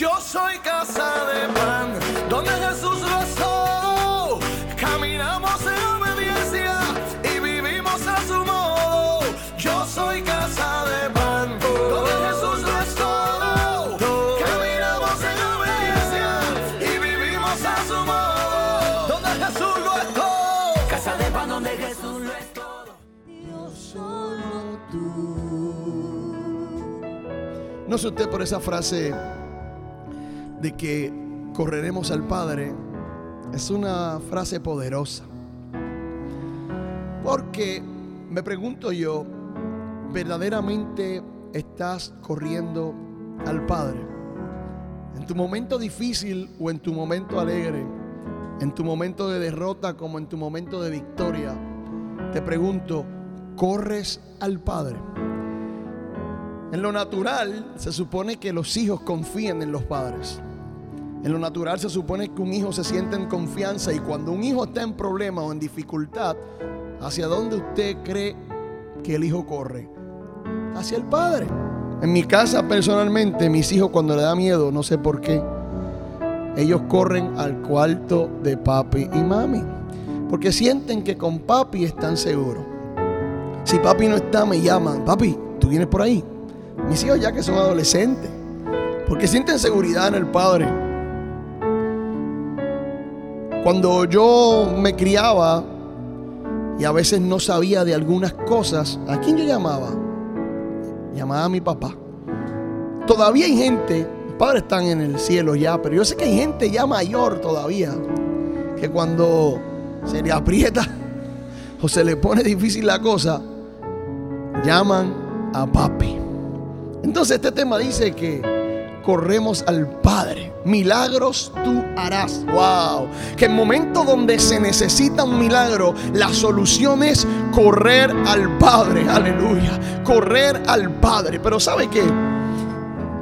Yo soy casa de pan, donde Jesús lo es todo. Caminamos en obediencia y vivimos a su modo. Yo soy casa de pan, donde Jesús lo es todo. Caminamos en obediencia y vivimos a su modo. Donde Jesús lo es todo. Casa de pan donde Jesús lo es todo. Dios solo tú. No sé usted por esa frase de que correremos al Padre. Es una frase poderosa. Porque me pregunto yo, ¿verdaderamente estás corriendo al Padre? En tu momento difícil o en tu momento alegre, en tu momento de derrota como en tu momento de victoria, te pregunto, ¿corres al Padre? En lo natural se supone que los hijos confían en los padres. En lo natural se supone que un hijo se siente en confianza y cuando un hijo está en problema o en dificultad, ¿hacia dónde usted cree que el hijo corre? Hacia el padre. En mi casa personalmente, mis hijos cuando le da miedo, no sé por qué, ellos corren al cuarto de papi y mami. Porque sienten que con papi están seguros. Si papi no está, me llaman, papi, ¿tú vienes por ahí? Mis hijos ya que son adolescentes. Porque sienten seguridad en el padre. Cuando yo me criaba y a veces no sabía de algunas cosas, ¿a quién yo llamaba? Llamaba a mi papá. Todavía hay gente, mis padres están en el cielo ya, pero yo sé que hay gente ya mayor todavía, que cuando se le aprieta o se le pone difícil la cosa, llaman a papi. Entonces este tema dice que corremos al Milagros tú harás. Wow. Que en momentos donde se necesita un milagro, la solución es correr al Padre. Aleluya. Correr al Padre. Pero ¿sabe qué?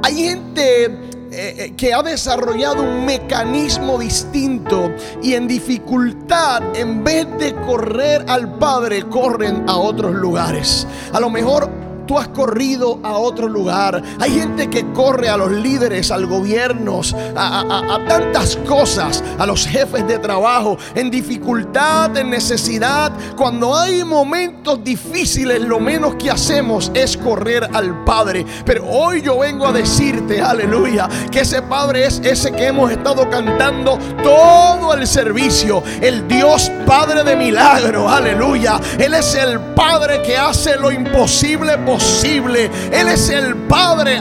Hay gente eh, eh, que ha desarrollado un mecanismo distinto y en dificultad, en vez de correr al Padre, corren a otros lugares. A lo mejor tú has corrido a otro lugar. Hay gente que corre a los líderes, al gobierno, a, a, a, tantas cosas, a los jefes de trabajo, en dificultad, en necesidad. Cuando hay momentos difíciles, lo menos que hacemos es correr al Padre. Pero hoy yo vengo a decirte, aleluya, que ese Padre es ese que hemos estado cantando todo el servicio. El Dios Padre de milagro, aleluya. Él es el Padre que hace lo imposible posible Él es el Padre,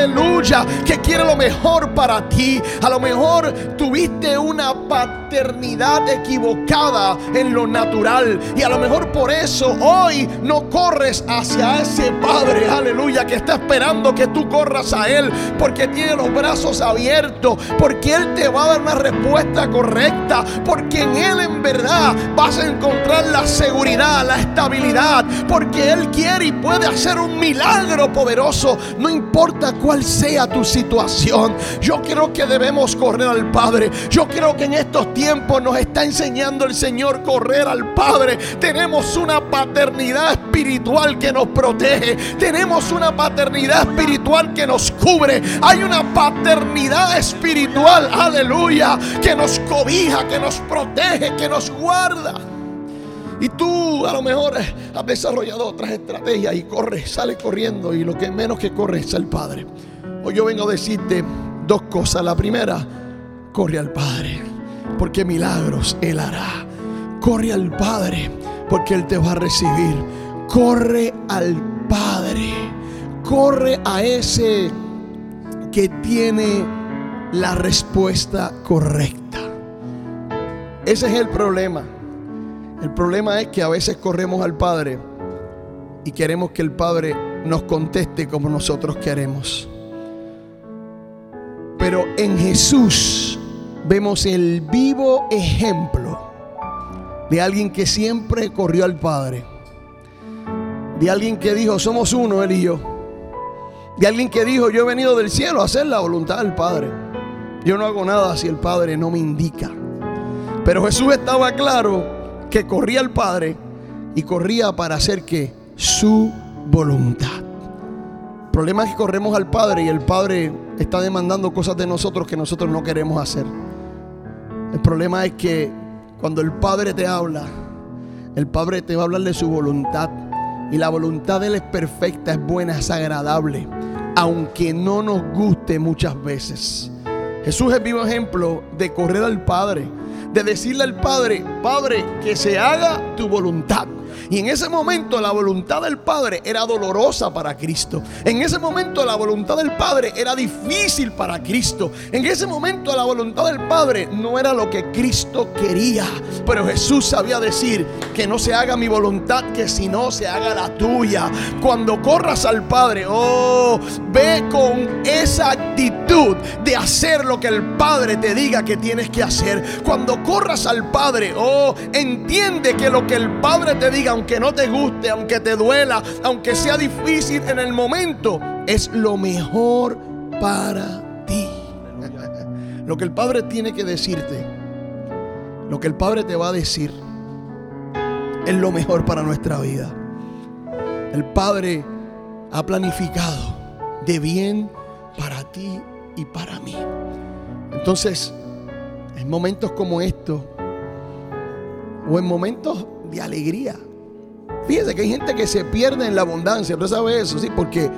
aleluya, que quiere lo mejor para ti. A lo mejor tuviste una paternidad equivocada en lo natural. Y a lo mejor por eso hoy no corres hacia ese Padre, aleluya, que está esperando que tú corras a Él. Porque tiene los brazos abiertos. Porque Él te va a dar una respuesta correcta. Porque en Él en verdad vas a encontrar la seguridad, la estabilidad. Porque Él quiere y puede hacer un milagro poderoso, no importa cuál sea tu situación. Yo creo que debemos correr al Padre. Yo creo que en estos tiempos nos está enseñando el Señor correr al Padre. Tenemos una paternidad espiritual que nos protege. Tenemos una paternidad espiritual que nos cubre. Hay una paternidad espiritual, aleluya, que nos cobija, que nos protege, que nos guarda. Y tú a lo mejor has desarrollado otras estrategias y corres, sales corriendo y lo que menos que corres es el Padre. Hoy yo vengo a decirte dos cosas. La primera, corre al Padre, porque milagros Él hará. Corre al Padre, porque Él te va a recibir. Corre al Padre. Corre a ese que tiene la respuesta correcta. Ese es el problema. El problema es que a veces corremos al Padre y queremos que el Padre nos conteste como nosotros queremos. Pero en Jesús vemos el vivo ejemplo de alguien que siempre corrió al Padre. De alguien que dijo, somos uno, Él y yo. De alguien que dijo, yo he venido del cielo a hacer la voluntad del Padre. Yo no hago nada si el Padre no me indica. Pero Jesús estaba claro que corría al Padre y corría para hacer que su voluntad. El problema es que corremos al Padre y el Padre está demandando cosas de nosotros que nosotros no queremos hacer. El problema es que cuando el Padre te habla, el Padre te va a hablar de su voluntad. Y la voluntad de Él es perfecta, es buena, es agradable. Aunque no nos guste muchas veces. Jesús es vivo ejemplo de correr al Padre. De decirle al Padre, Padre, que se haga tu voluntad. Y en ese momento la voluntad del Padre era dolorosa para Cristo. En ese momento la voluntad del Padre era difícil para Cristo. En ese momento la voluntad del Padre no era lo que Cristo quería. Pero Jesús sabía decir que no se haga mi voluntad, que si no se haga la tuya. Cuando corras al Padre, oh, ve con esa actitud de hacer lo que el Padre te diga que tienes que hacer. Cuando corras al Padre, oh, entiende que lo que el Padre te diga, aunque no te guste, aunque te duela, aunque sea difícil en el momento, es lo mejor para ti. Lo que el Padre tiene que decirte, lo que el Padre te va a decir, es lo mejor para nuestra vida. El Padre ha planificado de bien para ti y para mí. Entonces, en momentos como estos, o en momentos de alegría, Fíjese que hay gente que se pierde en la abundancia. ¿Usted sabe eso? Sí, porque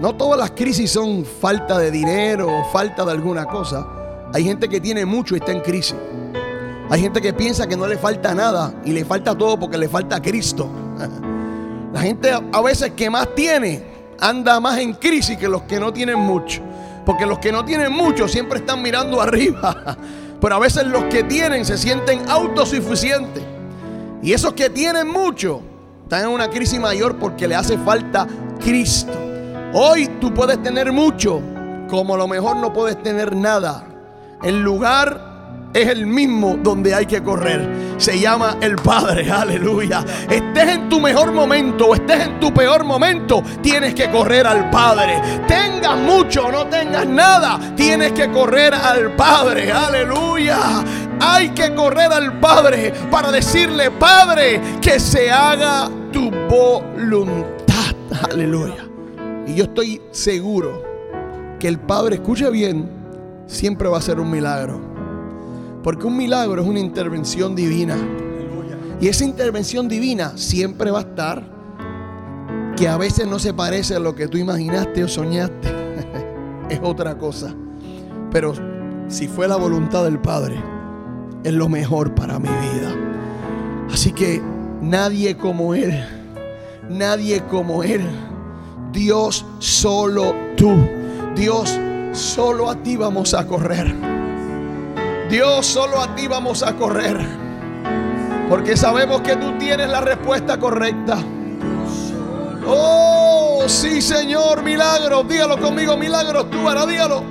no todas las crisis son falta de dinero o falta de alguna cosa. Hay gente que tiene mucho y está en crisis. Hay gente que piensa que no le falta nada y le falta todo porque le falta Cristo. La gente a veces que más tiene anda más en crisis que los que no tienen mucho. Porque los que no tienen mucho siempre están mirando arriba. Pero a veces los que tienen se sienten autosuficientes. Y esos que tienen mucho están en una crisis mayor porque le hace falta Cristo. Hoy tú puedes tener mucho, como a lo mejor no puedes tener nada. El lugar es el mismo donde hay que correr. Se llama el Padre, aleluya. Estés en tu mejor momento o estés en tu peor momento, tienes que correr al Padre. Tengas mucho o no tengas nada, tienes que correr al Padre, aleluya. Hay que correr al Padre para decirle, Padre, que se haga tu voluntad. Aleluya. Y yo estoy seguro que el Padre, escuche bien, siempre va a ser un milagro. Porque un milagro es una intervención divina. Y esa intervención divina siempre va a estar que a veces no se parece a lo que tú imaginaste o soñaste. es otra cosa. Pero si fue la voluntad del Padre, es lo mejor para mi vida. Así que nadie como Él, nadie como Él. Dios solo tú. Dios solo a ti vamos a correr. Dios solo a ti vamos a correr. Porque sabemos que tú tienes la respuesta correcta. Oh, sí, Señor, milagros. Dígalo conmigo, milagros tú harás, dígalo.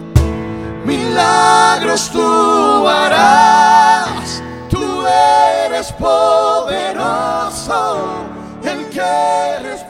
Milagros tú harás. Tú eres poderoso. El que responde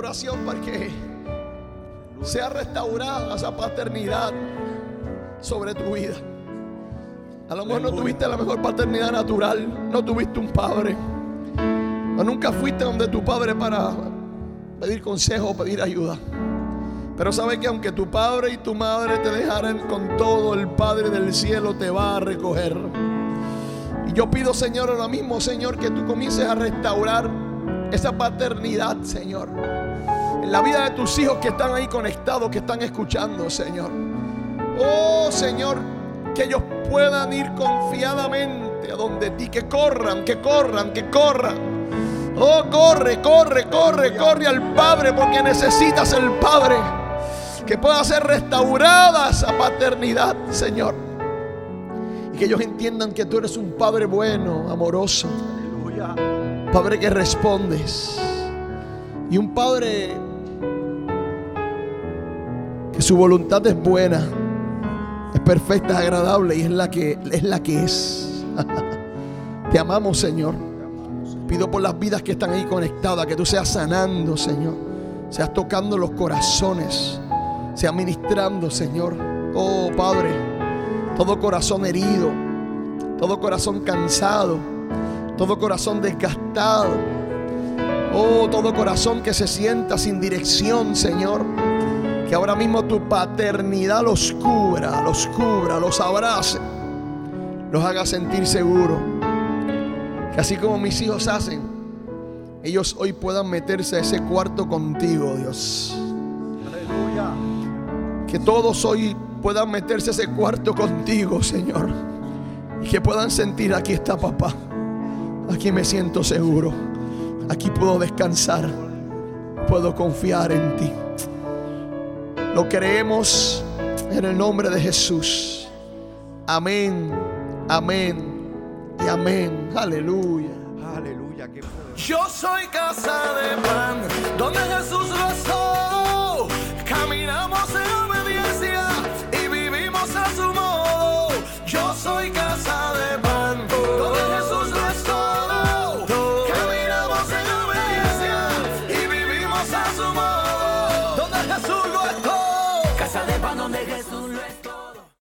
oración para que sea restaurada esa paternidad sobre tu vida. A lo mejor no tuviste la mejor paternidad natural, no tuviste un padre. O nunca fuiste donde tu padre para pedir consejo o pedir ayuda. Pero sabe que aunque tu padre y tu madre te dejaran con todo, el Padre del cielo te va a recoger. Y yo pido, Señor, ahora mismo, Señor, que tú comiences a restaurar esa paternidad, Señor. En la vida de tus hijos que están ahí conectados, que están escuchando, Señor. Oh, Señor, que ellos puedan ir confiadamente a donde ti, que corran, que corran, que corran. Oh, corre, corre, corre, corre al Padre porque necesitas el Padre que pueda ser restaurada esa paternidad, Señor. Y que ellos entiendan que tú eres un Padre bueno, amoroso. Padre que respondes. Y un Padre que su voluntad es buena, es perfecta, es agradable y es la que es. La que es. Te amamos, Señor. Pido por las vidas que están ahí conectadas, que tú seas sanando, Señor. Seas tocando los corazones. Seas ministrando, Señor. Oh, Padre. Todo corazón herido. Todo corazón cansado. Todo corazón desgastado. Oh, todo corazón que se sienta sin dirección, Señor. Que ahora mismo tu paternidad los cubra, los cubra, los abrace. Los haga sentir seguros. Que así como mis hijos hacen, ellos hoy puedan meterse a ese cuarto contigo, Dios. Que todos hoy puedan meterse a ese cuarto contigo, Señor. Y que puedan sentir, aquí está papá. Aquí me siento seguro. Aquí puedo descansar. Puedo confiar en ti. Lo creemos en el nombre de Jesús. Amén. Amén. Y amén. Aleluya. Aleluya. Yo soy casa de